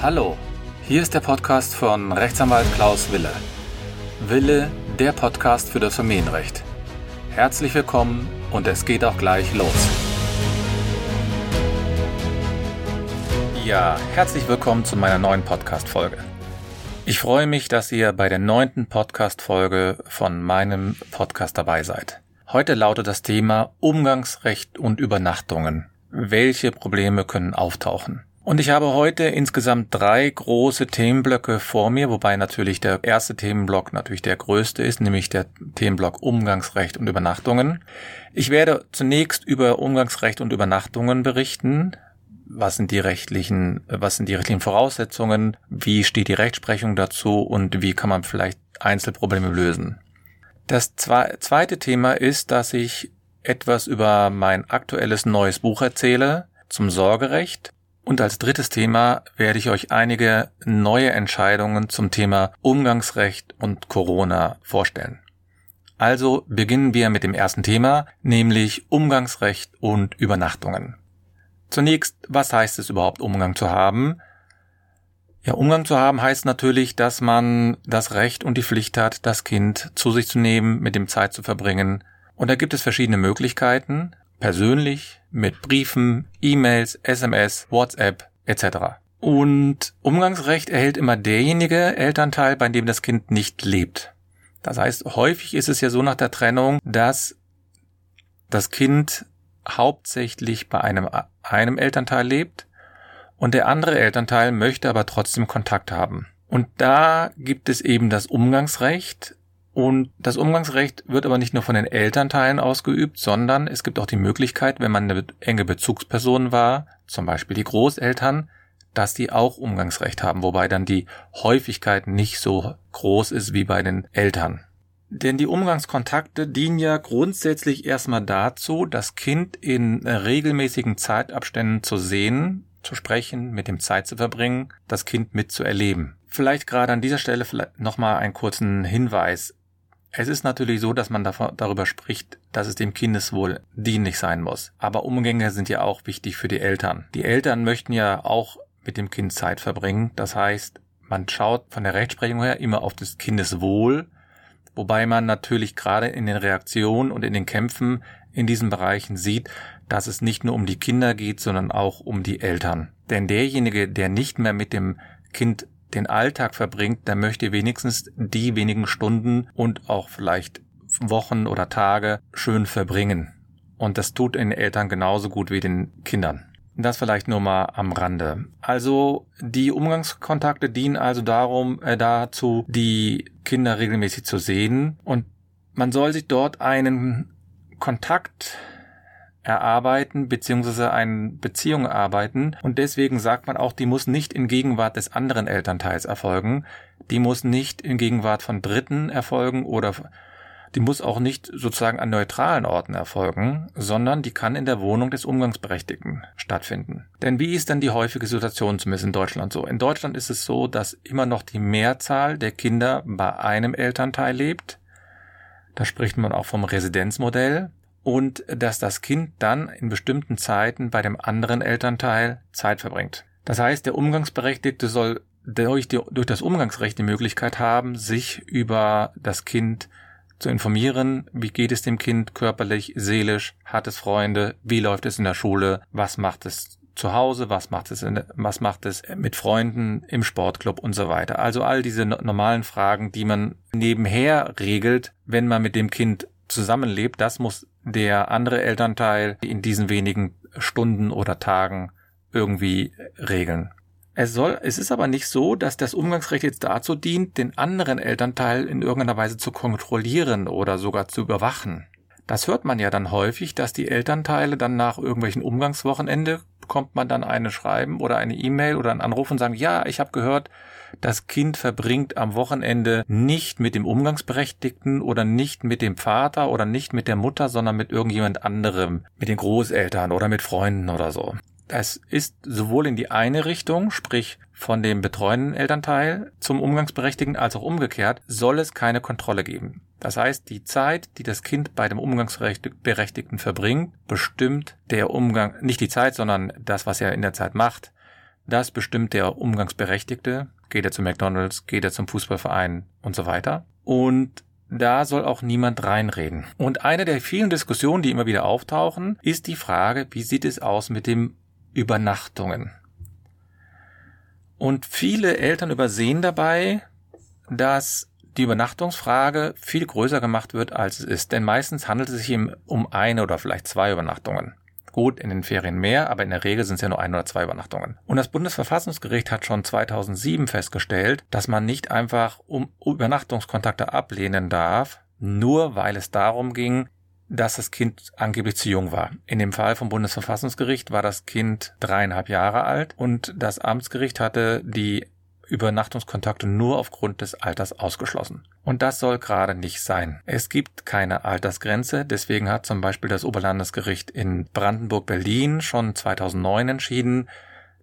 Hallo, hier ist der Podcast von Rechtsanwalt Klaus Wille. Wille, der Podcast für das Familienrecht. Herzlich willkommen und es geht auch gleich los. Ja, herzlich willkommen zu meiner neuen Podcast-Folge. Ich freue mich, dass ihr bei der neunten Podcast-Folge von meinem Podcast dabei seid. Heute lautet das Thema Umgangsrecht und Übernachtungen. Welche Probleme können auftauchen? Und ich habe heute insgesamt drei große Themenblöcke vor mir, wobei natürlich der erste Themenblock natürlich der größte ist, nämlich der Themenblock Umgangsrecht und Übernachtungen. Ich werde zunächst über Umgangsrecht und Übernachtungen berichten. Was sind die rechtlichen, was sind die rechtlichen Voraussetzungen? Wie steht die Rechtsprechung dazu und wie kann man vielleicht Einzelprobleme lösen? Das zweite Thema ist, dass ich etwas über mein aktuelles neues Buch erzähle zum Sorgerecht und als drittes Thema werde ich euch einige neue Entscheidungen zum Thema Umgangsrecht und Corona vorstellen. Also beginnen wir mit dem ersten Thema, nämlich Umgangsrecht und Übernachtungen. Zunächst, was heißt es überhaupt, Umgang zu haben? Ja, Umgang zu haben heißt natürlich, dass man das Recht und die Pflicht hat, das Kind zu sich zu nehmen, mit dem Zeit zu verbringen. Und da gibt es verschiedene Möglichkeiten persönlich, mit Briefen, E-Mails, SMS, WhatsApp etc. Und Umgangsrecht erhält immer derjenige Elternteil, bei dem das Kind nicht lebt. Das heißt, häufig ist es ja so nach der Trennung, dass das Kind hauptsächlich bei einem, einem Elternteil lebt und der andere Elternteil möchte aber trotzdem Kontakt haben. Und da gibt es eben das Umgangsrecht, und das Umgangsrecht wird aber nicht nur von den Elternteilen ausgeübt, sondern es gibt auch die Möglichkeit, wenn man eine enge Bezugsperson war, zum Beispiel die Großeltern, dass die auch Umgangsrecht haben, wobei dann die Häufigkeit nicht so groß ist wie bei den Eltern. Denn die Umgangskontakte dienen ja grundsätzlich erstmal dazu, das Kind in regelmäßigen Zeitabständen zu sehen, zu sprechen, mit dem Zeit zu verbringen, das Kind mitzuerleben. Vielleicht gerade an dieser Stelle nochmal einen kurzen Hinweis. Es ist natürlich so, dass man darüber spricht, dass es dem Kindeswohl dienlich sein muss. Aber Umgänge sind ja auch wichtig für die Eltern. Die Eltern möchten ja auch mit dem Kind Zeit verbringen. Das heißt, man schaut von der Rechtsprechung her immer auf das Kindeswohl, wobei man natürlich gerade in den Reaktionen und in den Kämpfen in diesen Bereichen sieht, dass es nicht nur um die Kinder geht, sondern auch um die Eltern. Denn derjenige, der nicht mehr mit dem Kind den Alltag verbringt, der möchte wenigstens die wenigen Stunden und auch vielleicht Wochen oder Tage schön verbringen. Und das tut den Eltern genauso gut wie den Kindern. Das vielleicht nur mal am Rande. Also die Umgangskontakte dienen also darum, äh, dazu, die Kinder regelmäßig zu sehen und man soll sich dort einen Kontakt erarbeiten beziehungsweise eine Beziehung erarbeiten und deswegen sagt man auch, die muss nicht in Gegenwart des anderen Elternteils erfolgen, die muss nicht in Gegenwart von Dritten erfolgen oder die muss auch nicht sozusagen an neutralen Orten erfolgen, sondern die kann in der Wohnung des Umgangsberechtigten stattfinden. Denn wie ist denn die häufige Situation zumindest in Deutschland so? In Deutschland ist es so, dass immer noch die Mehrzahl der Kinder bei einem Elternteil lebt. Da spricht man auch vom Residenzmodell und dass das Kind dann in bestimmten Zeiten bei dem anderen Elternteil Zeit verbringt. Das heißt, der Umgangsberechtigte soll durch, die, durch das Umgangsrecht die Möglichkeit haben, sich über das Kind zu informieren, wie geht es dem Kind körperlich, seelisch, hat es Freunde, wie läuft es in der Schule, was macht es zu Hause, was macht es, in, was macht es mit Freunden im Sportclub und so weiter. Also all diese normalen Fragen, die man nebenher regelt, wenn man mit dem Kind zusammenlebt, das muss der andere Elternteil in diesen wenigen Stunden oder Tagen irgendwie regeln. Es soll, es ist aber nicht so, dass das Umgangsrecht jetzt dazu dient, den anderen Elternteil in irgendeiner Weise zu kontrollieren oder sogar zu überwachen. Das hört man ja dann häufig, dass die Elternteile dann nach irgendwelchen Umgangswochenende bekommt man dann eine Schreiben oder eine E-Mail oder einen Anruf und sagen, ja, ich habe gehört, das Kind verbringt am Wochenende nicht mit dem Umgangsberechtigten oder nicht mit dem Vater oder nicht mit der Mutter, sondern mit irgendjemand anderem, mit den Großeltern oder mit Freunden oder so. Das ist sowohl in die eine Richtung, sprich von dem betreuenden Elternteil zum Umgangsberechtigten, als auch umgekehrt, soll es keine Kontrolle geben. Das heißt, die Zeit, die das Kind bei dem Umgangsberechtigten verbringt, bestimmt der Umgang, nicht die Zeit, sondern das, was er in der Zeit macht, Das bestimmt der Umgangsberechtigte. Geht er zu McDonalds, geht er zum Fußballverein und so weiter. Und da soll auch niemand reinreden. Und eine der vielen Diskussionen, die immer wieder auftauchen, ist die Frage, wie sieht es aus mit den Übernachtungen? Und viele Eltern übersehen dabei, dass die Übernachtungsfrage viel größer gemacht wird, als es ist. Denn meistens handelt es sich um eine oder vielleicht zwei Übernachtungen. Gut, in den Ferien mehr, aber in der Regel sind es ja nur ein oder zwei Übernachtungen. Und das Bundesverfassungsgericht hat schon 2007 festgestellt, dass man nicht einfach um Übernachtungskontakte ablehnen darf, nur weil es darum ging, dass das Kind angeblich zu jung war. In dem Fall vom Bundesverfassungsgericht war das Kind dreieinhalb Jahre alt und das Amtsgericht hatte die Übernachtungskontakte nur aufgrund des Alters ausgeschlossen. Und das soll gerade nicht sein. Es gibt keine Altersgrenze, deswegen hat zum Beispiel das Oberlandesgericht in Brandenburg-Berlin schon 2009 entschieden,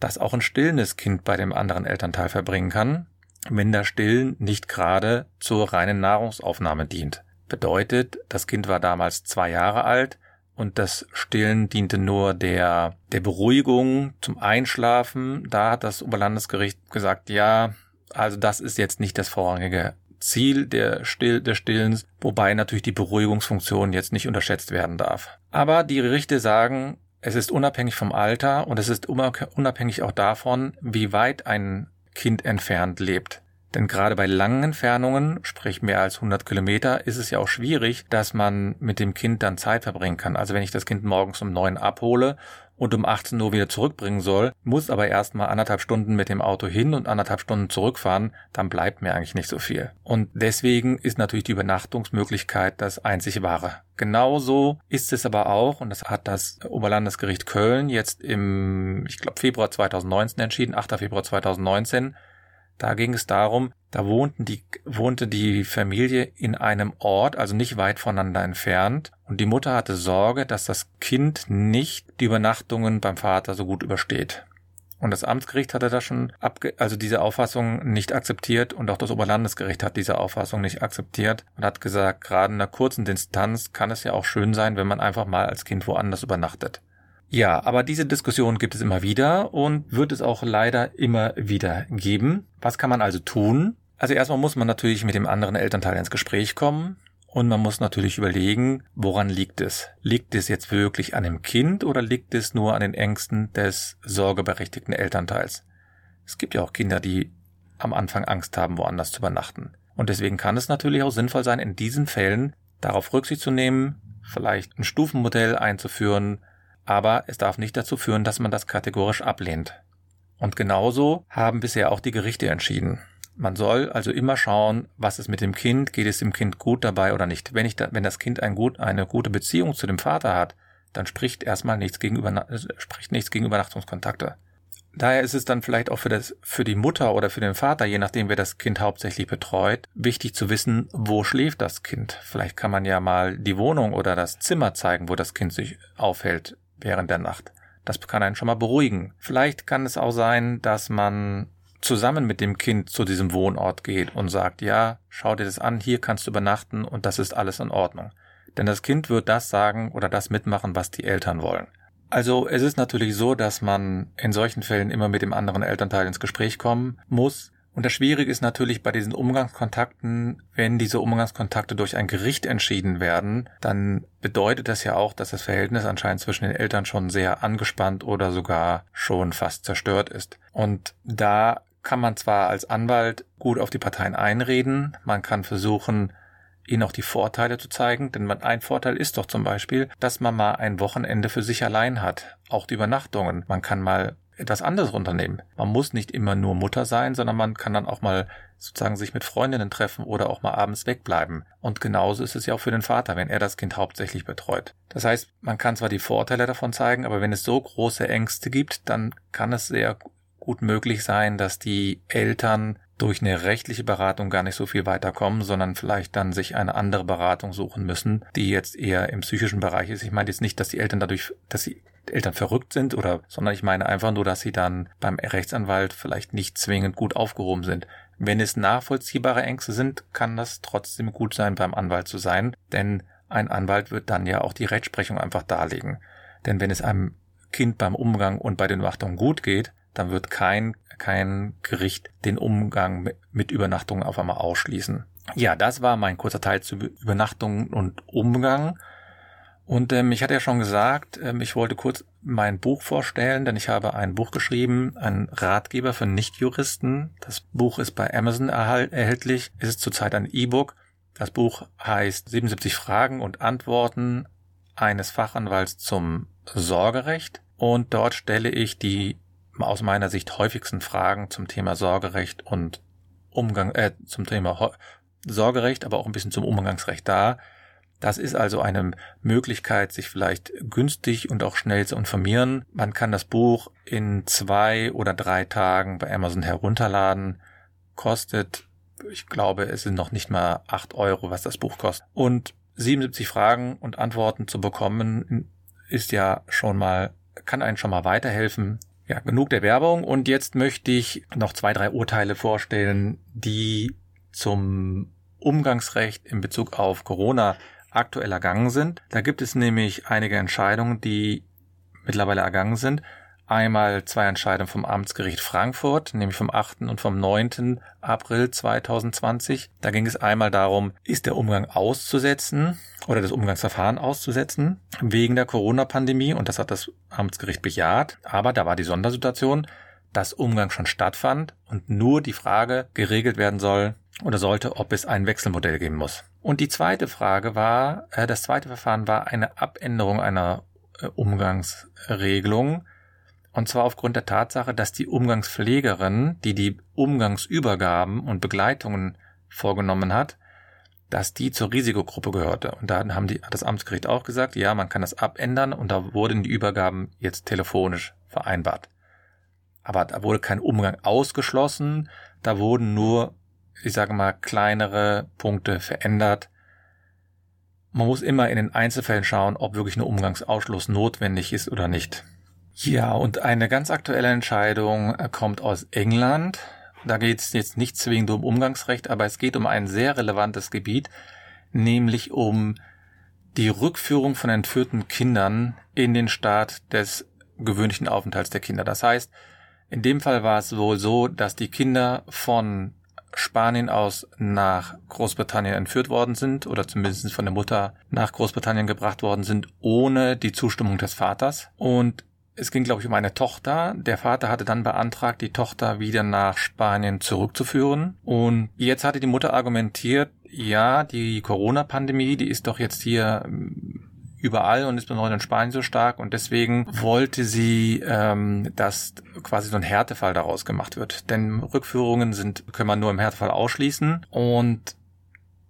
dass auch ein stillendes Kind bei dem anderen Elternteil verbringen kann, wenn das Stillen nicht gerade zur reinen Nahrungsaufnahme dient. Bedeutet, das Kind war damals zwei Jahre alt, und das Stillen diente nur der, der Beruhigung zum Einschlafen. Da hat das Oberlandesgericht gesagt, ja, also das ist jetzt nicht das vorrangige Ziel der Still, des Stillens, wobei natürlich die Beruhigungsfunktion jetzt nicht unterschätzt werden darf. Aber die Gerichte sagen, es ist unabhängig vom Alter und es ist unabhängig auch davon, wie weit ein Kind entfernt lebt. Denn gerade bei langen Entfernungen, sprich mehr als 100 Kilometer, ist es ja auch schwierig, dass man mit dem Kind dann Zeit verbringen kann. Also wenn ich das Kind morgens um neun abhole und um 18 Uhr wieder zurückbringen soll, muss aber erstmal anderthalb Stunden mit dem Auto hin und anderthalb Stunden zurückfahren, dann bleibt mir eigentlich nicht so viel. Und deswegen ist natürlich die Übernachtungsmöglichkeit das einzig wahre. Genauso ist es aber auch, und das hat das Oberlandesgericht Köln jetzt im, ich glaube, Februar 2019 entschieden, 8. Februar 2019, da ging es darum, da wohnten die, wohnte die Familie in einem Ort, also nicht weit voneinander entfernt, und die Mutter hatte Sorge, dass das Kind nicht die Übernachtungen beim Vater so gut übersteht. Und das Amtsgericht hatte da schon abge also diese Auffassung nicht akzeptiert und auch das Oberlandesgericht hat diese Auffassung nicht akzeptiert und hat gesagt, gerade in einer kurzen Distanz kann es ja auch schön sein, wenn man einfach mal als Kind woanders übernachtet. Ja, aber diese Diskussion gibt es immer wieder und wird es auch leider immer wieder geben. Was kann man also tun? Also erstmal muss man natürlich mit dem anderen Elternteil ins Gespräch kommen und man muss natürlich überlegen, woran liegt es? Liegt es jetzt wirklich an dem Kind oder liegt es nur an den Ängsten des sorgeberechtigten Elternteils? Es gibt ja auch Kinder, die am Anfang Angst haben, woanders zu übernachten. Und deswegen kann es natürlich auch sinnvoll sein, in diesen Fällen darauf Rücksicht zu nehmen, vielleicht ein Stufenmodell einzuführen, aber es darf nicht dazu führen, dass man das kategorisch ablehnt. Und genauso haben bisher auch die Gerichte entschieden. Man soll also immer schauen, was ist mit dem Kind, geht es dem Kind gut dabei oder nicht. Wenn, ich da, wenn das Kind ein gut, eine gute Beziehung zu dem Vater hat, dann spricht erstmal nichts gegen, äh, spricht nichts gegen Übernachtungskontakte. Daher ist es dann vielleicht auch für, das, für die Mutter oder für den Vater, je nachdem wer das Kind hauptsächlich betreut, wichtig zu wissen, wo schläft das Kind. Vielleicht kann man ja mal die Wohnung oder das Zimmer zeigen, wo das Kind sich aufhält während der Nacht. Das kann einen schon mal beruhigen. Vielleicht kann es auch sein, dass man zusammen mit dem Kind zu diesem Wohnort geht und sagt, ja, schau dir das an, hier kannst du übernachten und das ist alles in Ordnung. Denn das Kind wird das sagen oder das mitmachen, was die Eltern wollen. Also es ist natürlich so, dass man in solchen Fällen immer mit dem anderen Elternteil ins Gespräch kommen muss, und das Schwierige ist natürlich bei diesen Umgangskontakten, wenn diese Umgangskontakte durch ein Gericht entschieden werden, dann bedeutet das ja auch, dass das Verhältnis anscheinend zwischen den Eltern schon sehr angespannt oder sogar schon fast zerstört ist. Und da kann man zwar als Anwalt gut auf die Parteien einreden, man kann versuchen, ihnen auch die Vorteile zu zeigen, denn ein Vorteil ist doch zum Beispiel, dass man mal ein Wochenende für sich allein hat, auch die Übernachtungen. Man kann mal etwas anderes unternehmen. Man muss nicht immer nur Mutter sein, sondern man kann dann auch mal sozusagen sich mit Freundinnen treffen oder auch mal abends wegbleiben. Und genauso ist es ja auch für den Vater, wenn er das Kind hauptsächlich betreut. Das heißt, man kann zwar die Vorteile davon zeigen, aber wenn es so große Ängste gibt, dann kann es sehr gut möglich sein, dass die Eltern durch eine rechtliche Beratung gar nicht so viel weiterkommen, sondern vielleicht dann sich eine andere Beratung suchen müssen, die jetzt eher im psychischen Bereich ist. Ich meine jetzt nicht, dass die Eltern dadurch, dass die Eltern verrückt sind oder, sondern ich meine einfach nur, dass sie dann beim Rechtsanwalt vielleicht nicht zwingend gut aufgehoben sind. Wenn es nachvollziehbare Ängste sind, kann das trotzdem gut sein, beim Anwalt zu sein, denn ein Anwalt wird dann ja auch die Rechtsprechung einfach darlegen. Denn wenn es einem Kind beim Umgang und bei den Übernachtungen gut geht, dann wird kein, kein Gericht den Umgang mit Übernachtungen auf einmal ausschließen. Ja, das war mein kurzer Teil zu Übernachtungen und Umgang. Und ähm, ich hatte ja schon gesagt, ähm, ich wollte kurz mein Buch vorstellen, denn ich habe ein Buch geschrieben, ein Ratgeber für Nichtjuristen. Das Buch ist bei Amazon erhältlich. Es ist zurzeit ein E-Book. Das Buch heißt 77 Fragen und Antworten eines Fachanwalts zum Sorgerecht. Und dort stelle ich die aus meiner Sicht häufigsten Fragen zum Thema Sorgerecht und Umgang, äh, zum Thema Sorgerecht, aber auch ein bisschen zum Umgangsrecht dar das ist also eine Möglichkeit, sich vielleicht günstig und auch schnell zu informieren. Man kann das Buch in zwei oder drei Tagen bei Amazon herunterladen. Kostet, ich glaube, es sind noch nicht mal acht Euro, was das Buch kostet. Und 77 Fragen und Antworten zu bekommen, ist ja schon mal, kann einen schon mal weiterhelfen. Ja, genug der Werbung. Und jetzt möchte ich noch zwei, drei Urteile vorstellen, die zum Umgangsrecht in Bezug auf Corona aktuell ergangen sind. Da gibt es nämlich einige Entscheidungen, die mittlerweile ergangen sind. Einmal zwei Entscheidungen vom Amtsgericht Frankfurt, nämlich vom 8. und vom 9. April 2020. Da ging es einmal darum, ist der Umgang auszusetzen oder das Umgangsverfahren auszusetzen wegen der Corona-Pandemie und das hat das Amtsgericht bejaht. Aber da war die Sondersituation, dass Umgang schon stattfand und nur die Frage geregelt werden soll oder sollte, ob es ein Wechselmodell geben muss. Und die zweite Frage war, äh, das zweite Verfahren war eine Abänderung einer äh, Umgangsregelung. Und zwar aufgrund der Tatsache, dass die Umgangspflegerin, die die Umgangsübergaben und Begleitungen vorgenommen hat, dass die zur Risikogruppe gehörte. Und da haben die, hat das Amtsgericht auch gesagt, ja, man kann das abändern und da wurden die Übergaben jetzt telefonisch vereinbart. Aber da wurde kein Umgang ausgeschlossen, da wurden nur ich sage mal, kleinere Punkte verändert. Man muss immer in den Einzelfällen schauen, ob wirklich ein Umgangsausschluss notwendig ist oder nicht. Ja, und eine ganz aktuelle Entscheidung äh, kommt aus England. Da geht es jetzt nicht zwingend um Umgangsrecht, aber es geht um ein sehr relevantes Gebiet, nämlich um die Rückführung von entführten Kindern in den Staat des gewöhnlichen Aufenthalts der Kinder. Das heißt, in dem Fall war es wohl so, dass die Kinder von Spanien aus nach Großbritannien entführt worden sind oder zumindest von der Mutter nach Großbritannien gebracht worden sind, ohne die Zustimmung des Vaters. Und es ging, glaube ich, um eine Tochter. Der Vater hatte dann beantragt, die Tochter wieder nach Spanien zurückzuführen. Und jetzt hatte die Mutter argumentiert, ja, die Corona-Pandemie, die ist doch jetzt hier überall und ist besonders in Spanien so stark und deswegen wollte sie, ähm, dass quasi so ein Härtefall daraus gemacht wird. Denn Rückführungen sind, können man nur im Härtefall ausschließen und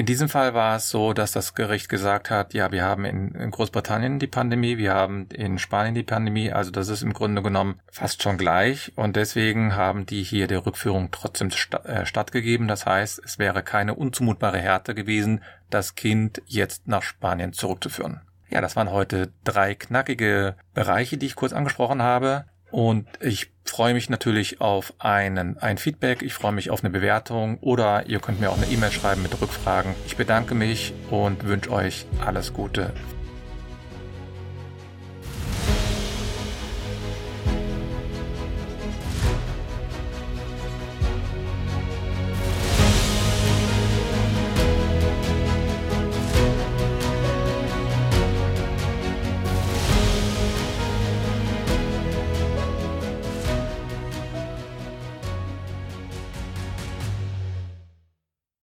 in diesem Fall war es so, dass das Gericht gesagt hat, ja, wir haben in, Großbritannien die Pandemie, wir haben in Spanien die Pandemie, also das ist im Grunde genommen fast schon gleich und deswegen haben die hier der Rückführung trotzdem sta äh, stattgegeben. Das heißt, es wäre keine unzumutbare Härte gewesen, das Kind jetzt nach Spanien zurückzuführen. Ja, das waren heute drei knackige Bereiche, die ich kurz angesprochen habe. Und ich freue mich natürlich auf einen, ein Feedback. Ich freue mich auf eine Bewertung oder ihr könnt mir auch eine E-Mail schreiben mit Rückfragen. Ich bedanke mich und wünsche euch alles Gute.